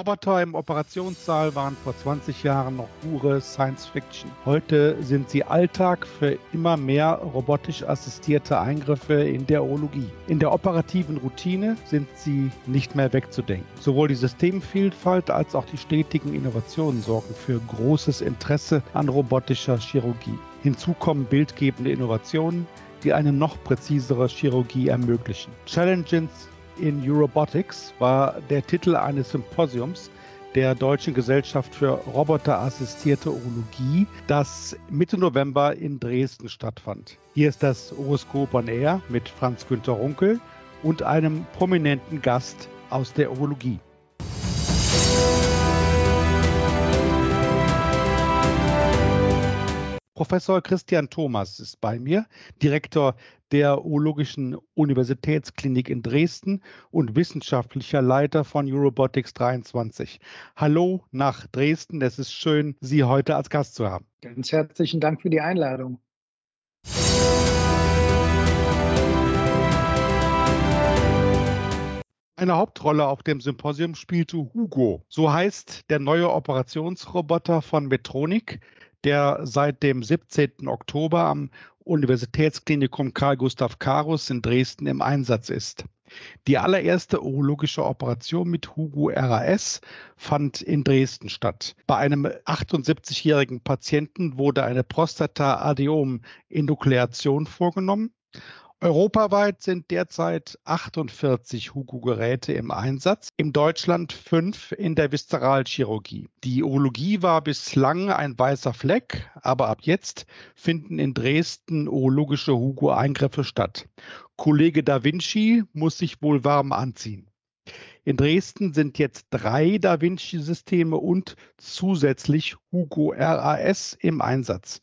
Roboter im Operationssaal waren vor 20 Jahren noch pure Science Fiction. Heute sind sie Alltag für immer mehr robotisch assistierte Eingriffe in der Urologie. In der operativen Routine sind sie nicht mehr wegzudenken. Sowohl die Systemvielfalt als auch die stetigen Innovationen sorgen für großes Interesse an robotischer Chirurgie. Hinzu kommen bildgebende Innovationen, die eine noch präzisere Chirurgie ermöglichen. Challenges in Eurobotics war der Titel eines Symposiums der Deutschen Gesellschaft für Roboterassistierte Urologie, das Mitte November in Dresden stattfand. Hier ist das Horoskop on Air mit Franz Günter Runkel und einem prominenten Gast aus der Urologie. Professor Christian Thomas ist bei mir, Direktor der Urologischen Universitätsklinik in Dresden und wissenschaftlicher Leiter von Eurobotics 23. Hallo nach Dresden. Es ist schön, Sie heute als Gast zu haben. Ganz herzlichen Dank für die Einladung. Eine Hauptrolle auf dem Symposium spielte Hugo. So heißt der neue Operationsroboter von Metronic, der seit dem 17. Oktober am Universitätsklinikum Karl Gustav Karus in Dresden im Einsatz ist. Die allererste urologische Operation mit Hugo RAS fand in Dresden statt. Bei einem 78-jährigen Patienten wurde eine Prostata-Adeom-Endoklärtion vorgenommen Europaweit sind derzeit 48 Hugo-Geräte im Einsatz, in Deutschland fünf in der Viszeralchirurgie. Die Urologie war bislang ein weißer Fleck, aber ab jetzt finden in Dresden urologische Hugo-Eingriffe statt. Kollege Da Vinci muss sich wohl warm anziehen. In Dresden sind jetzt drei Da Vinci-Systeme und zusätzlich Hugo RAS im Einsatz.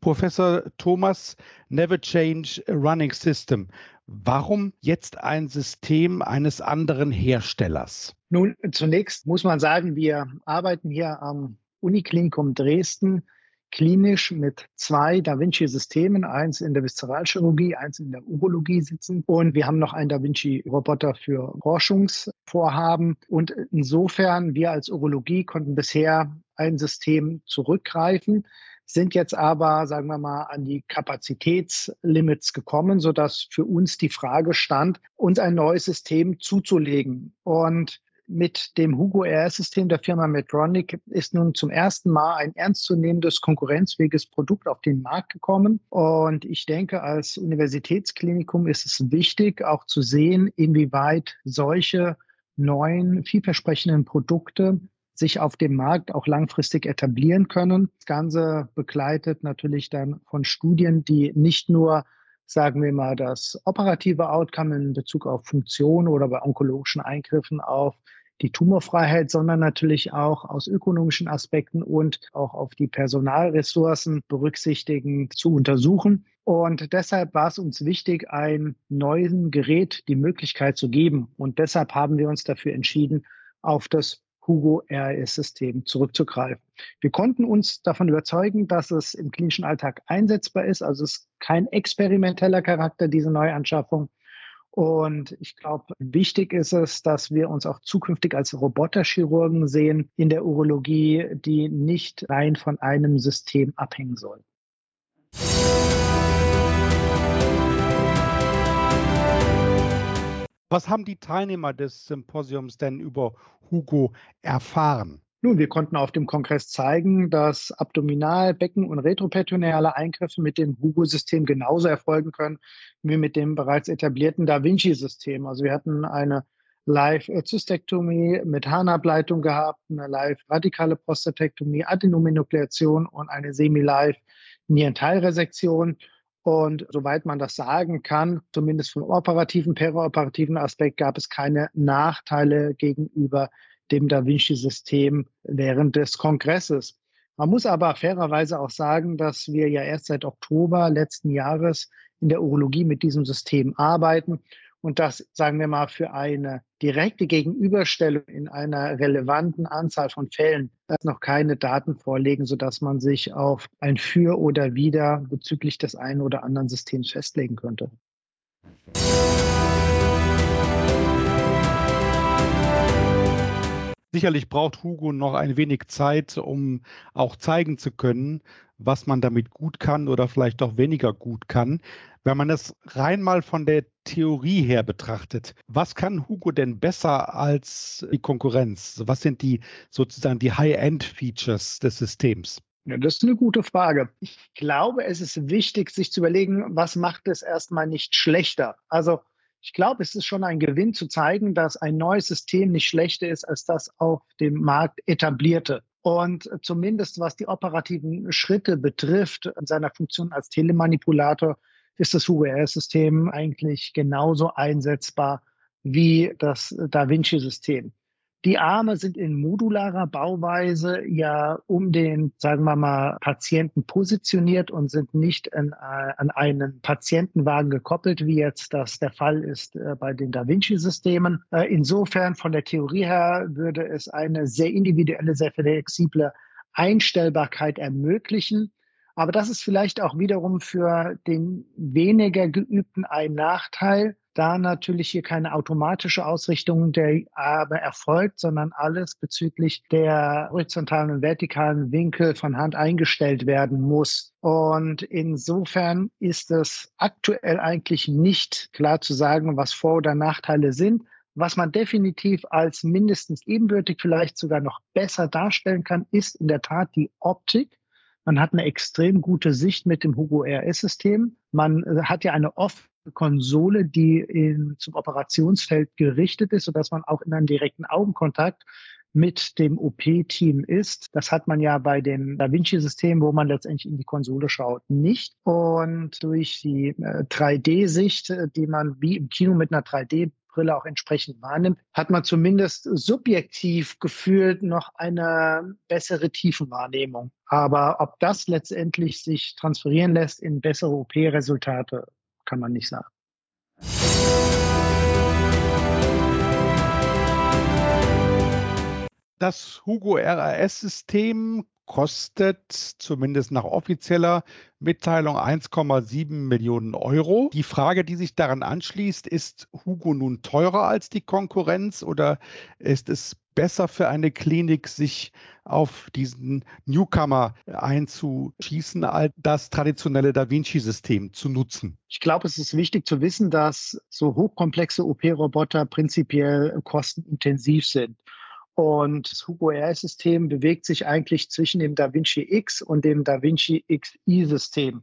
Professor Thomas, Never Change a Running System. Warum jetzt ein System eines anderen Herstellers? Nun, zunächst muss man sagen, wir arbeiten hier am Uniklinikum Dresden klinisch mit zwei Da Vinci-Systemen, eins in der Viszeralchirurgie, eins in der Urologie sitzen. Und wir haben noch einen Da Vinci-Roboter für Forschungsvorhaben. Und insofern, wir als Urologie konnten bisher ein System zurückgreifen sind jetzt aber, sagen wir mal, an die Kapazitätslimits gekommen, sodass für uns die Frage stand, uns ein neues System zuzulegen. Und mit dem Hugo RS-System der Firma Medtronic ist nun zum ersten Mal ein ernstzunehmendes, konkurrenzfähiges Produkt auf den Markt gekommen. Und ich denke, als Universitätsklinikum ist es wichtig, auch zu sehen, inwieweit solche neuen, vielversprechenden Produkte sich auf dem Markt auch langfristig etablieren können. Das Ganze begleitet natürlich dann von Studien, die nicht nur sagen wir mal, das operative Outcome in Bezug auf Funktion oder bei onkologischen Eingriffen auf die Tumorfreiheit, sondern natürlich auch aus ökonomischen Aspekten und auch auf die Personalressourcen berücksichtigen zu untersuchen. Und deshalb war es uns wichtig, ein neues Gerät die Möglichkeit zu geben. Und deshalb haben wir uns dafür entschieden, auf das Hugo RAS-System zurückzugreifen. Wir konnten uns davon überzeugen, dass es im klinischen Alltag einsetzbar ist. Also es ist kein experimenteller Charakter, diese Neuanschaffung. Und ich glaube, wichtig ist es, dass wir uns auch zukünftig als Roboterchirurgen sehen in der Urologie, die nicht rein von einem System abhängen sollen. Was haben die Teilnehmer des Symposiums denn über Hugo erfahren? Nun, wir konnten auf dem Kongress zeigen, dass Abdominal-, Becken- und retroperitoneale Eingriffe mit dem Hugo-System genauso erfolgen können wie mit dem bereits etablierten Da Vinci-System. Also wir hatten eine Live-Zystektomie mit Harnableitung gehabt, eine live-radikale Prostatektomie, Adenominukleation und eine semi-live Nierenteilresektion. Und soweit man das sagen kann, zumindest vom operativen, perioperativen Aspekt, gab es keine Nachteile gegenüber dem Da Vinci-System während des Kongresses. Man muss aber fairerweise auch sagen, dass wir ja erst seit Oktober letzten Jahres in der Urologie mit diesem System arbeiten und das, sagen wir mal, für eine direkte Gegenüberstellung in einer relevanten Anzahl von Fällen noch keine Daten vorlegen, sodass man sich auf ein Für oder Wider bezüglich des einen oder anderen Systems festlegen könnte. Sicherlich braucht Hugo noch ein wenig Zeit, um auch zeigen zu können, was man damit gut kann oder vielleicht auch weniger gut kann. Wenn man es rein mal von der Theorie her betrachtet, was kann Hugo denn besser als die Konkurrenz? Was sind die sozusagen die High-End-Features des Systems? Ja, das ist eine gute Frage. Ich glaube, es ist wichtig, sich zu überlegen, was macht es erstmal nicht schlechter? Also ich glaube, es ist schon ein Gewinn zu zeigen, dass ein neues System nicht schlechter ist als das auf dem Markt etablierte. Und zumindest was die operativen Schritte betrifft, in seiner Funktion als Telemanipulator, ist das UWR-System eigentlich genauso einsetzbar wie das Da Vinci-System. Die Arme sind in modularer Bauweise ja um den, sagen wir mal, Patienten positioniert und sind nicht an, äh, an einen Patientenwagen gekoppelt, wie jetzt das der Fall ist äh, bei den Da Vinci-Systemen. Äh, insofern von der Theorie her würde es eine sehr individuelle, sehr flexible Einstellbarkeit ermöglichen. Aber das ist vielleicht auch wiederum für den weniger geübten ein Nachteil, da natürlich hier keine automatische Ausrichtung der Arme erfolgt, sondern alles bezüglich der horizontalen und vertikalen Winkel von Hand eingestellt werden muss. Und insofern ist es aktuell eigentlich nicht klar zu sagen, was Vor- oder Nachteile sind. Was man definitiv als mindestens ebenbürtig, vielleicht sogar noch besser darstellen kann, ist in der Tat die Optik. Man hat eine extrem gute Sicht mit dem Hugo RS-System. Man hat ja eine offene Konsole, die in, zum Operationsfeld gerichtet ist, sodass man auch in einem direkten Augenkontakt mit dem OP-Team ist. Das hat man ja bei dem Da Vinci-System, wo man letztendlich in die Konsole schaut, nicht. Und durch die äh, 3D-Sicht, äh, die man wie im Kino mit einer 3D Brille auch entsprechend wahrnimmt, hat man zumindest subjektiv gefühlt noch eine bessere Tiefenwahrnehmung. Aber ob das letztendlich sich transferieren lässt in bessere OP-Resultate, kann man nicht sagen. Das Hugo RAS-System kostet zumindest nach offizieller Mitteilung 1,7 Millionen Euro. Die Frage, die sich daran anschließt, ist Hugo nun teurer als die Konkurrenz oder ist es besser für eine Klinik, sich auf diesen Newcomer einzuschießen, als das traditionelle Da Vinci-System zu nutzen? Ich glaube, es ist wichtig zu wissen, dass so hochkomplexe OP-Roboter prinzipiell kostenintensiv sind. Und das Hugo RS-System bewegt sich eigentlich zwischen dem Da Vinci X und dem Da Vinci XI-System.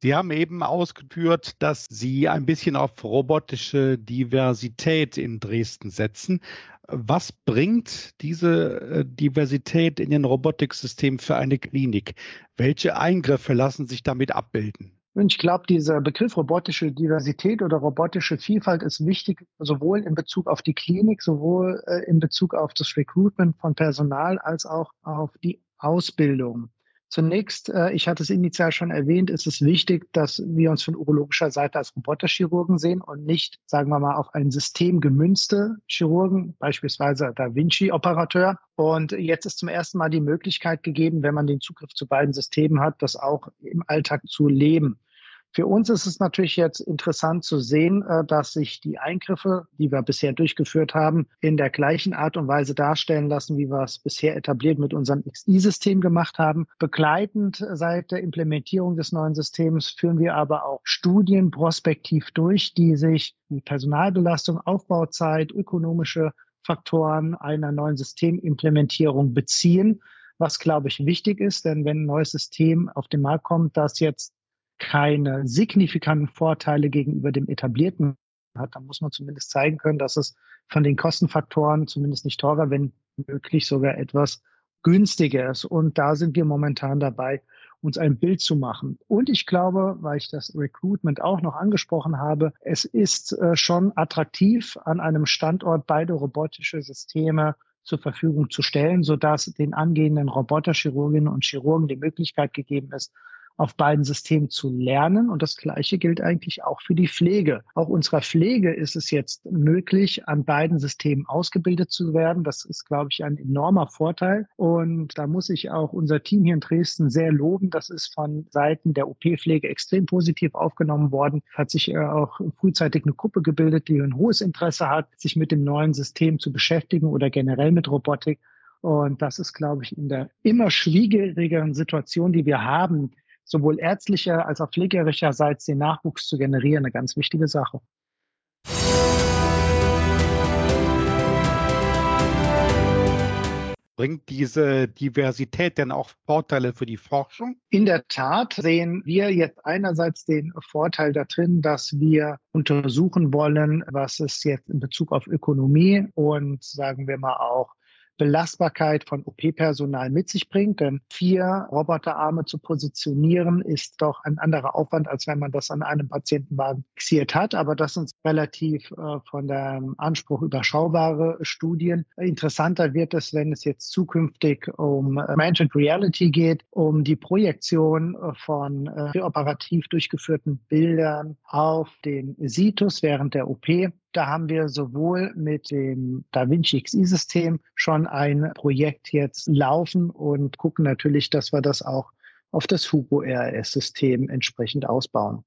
Sie haben eben ausgeführt, dass Sie ein bisschen auf robotische Diversität in Dresden setzen. Was bringt diese äh, Diversität in den Robotiksystem für eine Klinik? Welche Eingriffe lassen sich damit abbilden? Und ich glaube, dieser Begriff robotische Diversität oder robotische Vielfalt ist wichtig, sowohl in Bezug auf die Klinik, sowohl äh, in Bezug auf das Recruitment von Personal als auch auf die Ausbildung. Zunächst, äh, ich hatte es initial schon erwähnt, ist es wichtig, dass wir uns von urologischer Seite als Roboterchirurgen sehen und nicht, sagen wir mal, auf ein System gemünzte Chirurgen, beispielsweise Da Vinci-Operateur. Und jetzt ist zum ersten Mal die Möglichkeit gegeben, wenn man den Zugriff zu beiden Systemen hat, das auch im Alltag zu leben. Für uns ist es natürlich jetzt interessant zu sehen, äh, dass sich die Eingriffe, die wir bisher durchgeführt haben, in der gleichen Art und Weise darstellen lassen, wie wir es bisher etabliert mit unserem XI-System gemacht haben. Begleitend seit der Implementierung des neuen Systems führen wir aber auch Studien prospektiv durch, die sich mit Personalbelastung, Aufbauzeit, ökonomische Faktoren einer neuen Systemimplementierung beziehen was, glaube ich, wichtig ist. Denn wenn ein neues System auf den Markt kommt, das jetzt keine signifikanten Vorteile gegenüber dem etablierten hat, dann muss man zumindest zeigen können, dass es von den Kostenfaktoren zumindest nicht teurer, wenn möglich sogar etwas günstiger ist. Und da sind wir momentan dabei, uns ein Bild zu machen. Und ich glaube, weil ich das Recruitment auch noch angesprochen habe, es ist äh, schon attraktiv, an einem Standort beide robotische Systeme zur Verfügung zu stellen, sodass den angehenden Roboterchirurginnen und Chirurgen die Möglichkeit gegeben ist, auf beiden Systemen zu lernen. Und das Gleiche gilt eigentlich auch für die Pflege. Auch unserer Pflege ist es jetzt möglich, an beiden Systemen ausgebildet zu werden. Das ist, glaube ich, ein enormer Vorteil. Und da muss ich auch unser Team hier in Dresden sehr loben. Das ist von Seiten der OP-Pflege extrem positiv aufgenommen worden. Hat sich äh, auch frühzeitig eine Gruppe gebildet, die ein hohes Interesse hat, sich mit dem neuen System zu beschäftigen oder generell mit Robotik. Und das ist, glaube ich, in der immer schwierigeren Situation, die wir haben, sowohl ärztlicher als auch pflegerischerseits den Nachwuchs zu generieren, eine ganz wichtige Sache. Bringt diese Diversität denn auch Vorteile für die Forschung? In der Tat sehen wir jetzt einerseits den Vorteil da drin, dass wir untersuchen wollen, was es jetzt in Bezug auf Ökonomie und sagen wir mal auch Belastbarkeit von OP-Personal mit sich bringt. Denn vier Roboterarme zu positionieren ist doch ein anderer Aufwand, als wenn man das an einem Patientenwagen fixiert hat. Aber das sind relativ äh, von dem Anspruch überschaubare Studien. Interessanter wird es, wenn es jetzt zukünftig um Augmented Reality geht, um die Projektion von äh, präoperativ durchgeführten Bildern auf den Situs während der OP. Da haben wir sowohl mit dem DaVinci XI-System schon ein Projekt jetzt laufen und gucken natürlich, dass wir das auch auf das Hugo RS-System entsprechend ausbauen.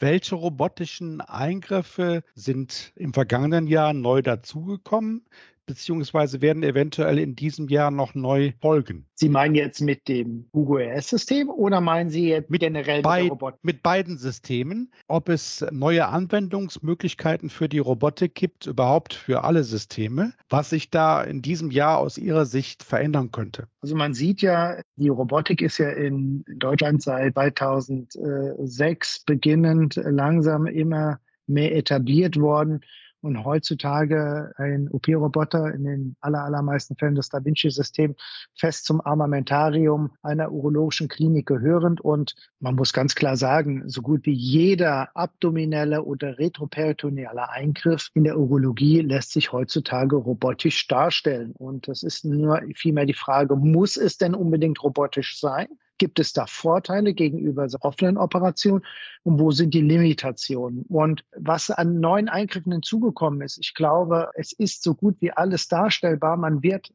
Welche robotischen Eingriffe sind im vergangenen Jahr neu dazugekommen? Beziehungsweise werden eventuell in diesem Jahr noch neu folgen. Sie meinen jetzt mit dem Google RS-System oder meinen Sie jetzt mit generell Bei, mit, Robotik? mit beiden Systemen, ob es neue Anwendungsmöglichkeiten für die Robotik gibt, überhaupt für alle Systeme, was sich da in diesem Jahr aus Ihrer Sicht verändern könnte? Also man sieht ja, die Robotik ist ja in Deutschland seit 2006 beginnend langsam immer mehr etabliert worden und heutzutage ein OP-Roboter in den aller, allermeisten Fällen das Da Vinci-System fest zum Armamentarium einer urologischen Klinik gehörend. Und man muss ganz klar sagen, so gut wie jeder abdominelle oder retroperitoneale Eingriff in der Urologie lässt sich heutzutage robotisch darstellen. Und das ist nur vielmehr die Frage, muss es denn unbedingt robotisch sein? Gibt es da Vorteile gegenüber offenen Operationen und wo sind die Limitationen? Und was an neuen Eingriffen hinzugekommen ist, ich glaube, es ist so gut wie alles darstellbar. Man wird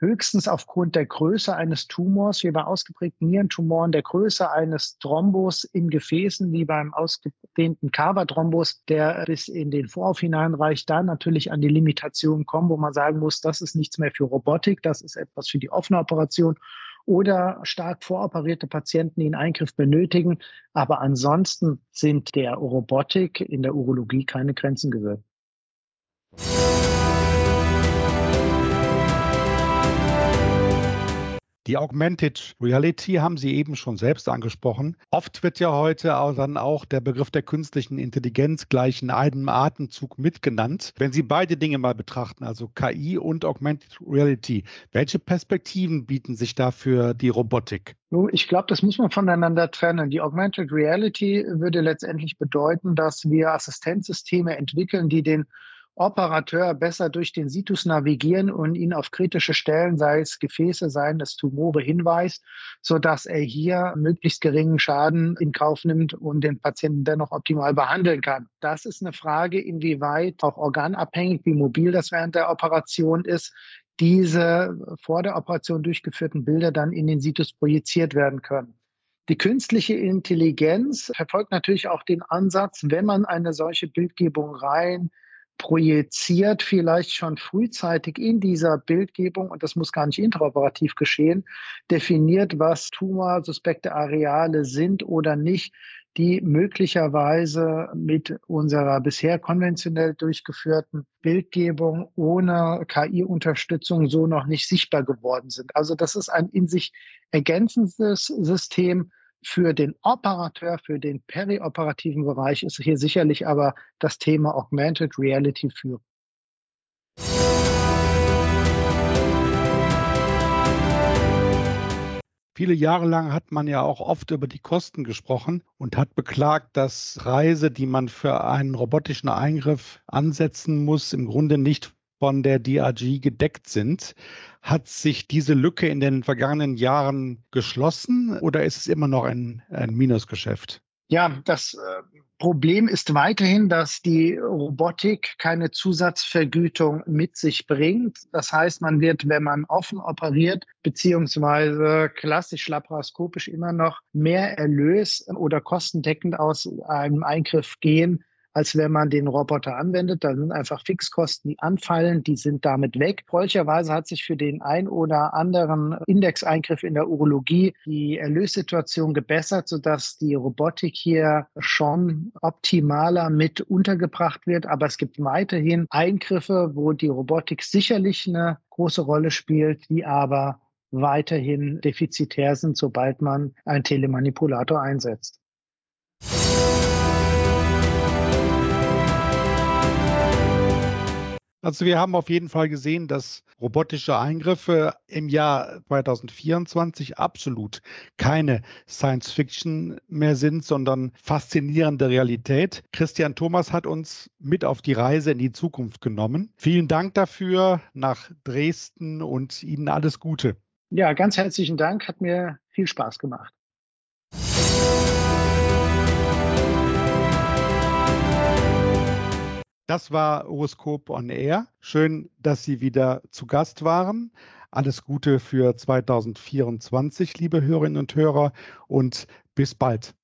höchstens aufgrund der Größe eines Tumors, wie bei ausgeprägten Nierentumoren, der Größe eines Thrombus in Gefäßen, wie beim ausgedehnten Kava-Thrombus, der bis in den Vorhof hineinreicht, da natürlich an die Limitationen kommen, wo man sagen muss, das ist nichts mehr für Robotik, das ist etwas für die offene Operation oder stark voroperierte Patienten, die einen Eingriff benötigen. Aber ansonsten sind der Robotik in der Urologie keine Grenzen gesetzt. Die Augmented Reality haben Sie eben schon selbst angesprochen. Oft wird ja heute auch dann auch der Begriff der künstlichen Intelligenz gleich in einem Atemzug mitgenannt. Wenn Sie beide Dinge mal betrachten, also KI und Augmented Reality, welche Perspektiven bieten sich da für die Robotik? Ich glaube, das muss man voneinander trennen. Die Augmented Reality würde letztendlich bedeuten, dass wir Assistenzsysteme entwickeln, die den Operateur besser durch den Situs navigieren und ihn auf kritische Stellen, sei es Gefäße, seien es Tumore, hinweist, so dass er hier möglichst geringen Schaden in Kauf nimmt und den Patienten dennoch optimal behandeln kann. Das ist eine Frage, inwieweit auch organabhängig, wie mobil das während der Operation ist, diese vor der Operation durchgeführten Bilder dann in den Situs projiziert werden können. Die künstliche Intelligenz verfolgt natürlich auch den Ansatz, wenn man eine solche Bildgebung rein projiziert vielleicht schon frühzeitig in dieser Bildgebung, und das muss gar nicht interoperativ geschehen, definiert, was tumorsuspekte Areale sind oder nicht, die möglicherweise mit unserer bisher konventionell durchgeführten Bildgebung ohne KI-Unterstützung so noch nicht sichtbar geworden sind. Also das ist ein in sich ergänzendes System, für den Operateur, für den perioperativen Bereich ist hier sicherlich aber das Thema Augmented Reality für. Viele Jahre lang hat man ja auch oft über die Kosten gesprochen und hat beklagt, dass Reise, die man für einen robotischen Eingriff ansetzen muss, im Grunde nicht von der DRG gedeckt sind. Hat sich diese Lücke in den vergangenen Jahren geschlossen oder ist es immer noch ein, ein Minusgeschäft? Ja, das äh, Problem ist weiterhin, dass die Robotik keine Zusatzvergütung mit sich bringt. Das heißt, man wird, wenn man offen operiert, beziehungsweise klassisch laparoskopisch immer noch mehr Erlös oder kostendeckend aus einem Eingriff gehen, als wenn man den Roboter anwendet. Da sind einfach Fixkosten, die anfallen, die sind damit weg. Freundlicherweise hat sich für den ein oder anderen Indexeingriff in der Urologie die Erlössituation gebessert, sodass die Robotik hier schon optimaler mit untergebracht wird. Aber es gibt weiterhin Eingriffe, wo die Robotik sicherlich eine große Rolle spielt, die aber weiterhin defizitär sind, sobald man einen Telemanipulator einsetzt. Also wir haben auf jeden Fall gesehen, dass robotische Eingriffe im Jahr 2024 absolut keine Science Fiction mehr sind, sondern faszinierende Realität. Christian Thomas hat uns mit auf die Reise in die Zukunft genommen. Vielen Dank dafür nach Dresden und Ihnen alles Gute. Ja, ganz herzlichen Dank, hat mir viel Spaß gemacht. Das war Horoskop on Air. Schön, dass Sie wieder zu Gast waren. Alles Gute für 2024, liebe Hörerinnen und Hörer, und bis bald.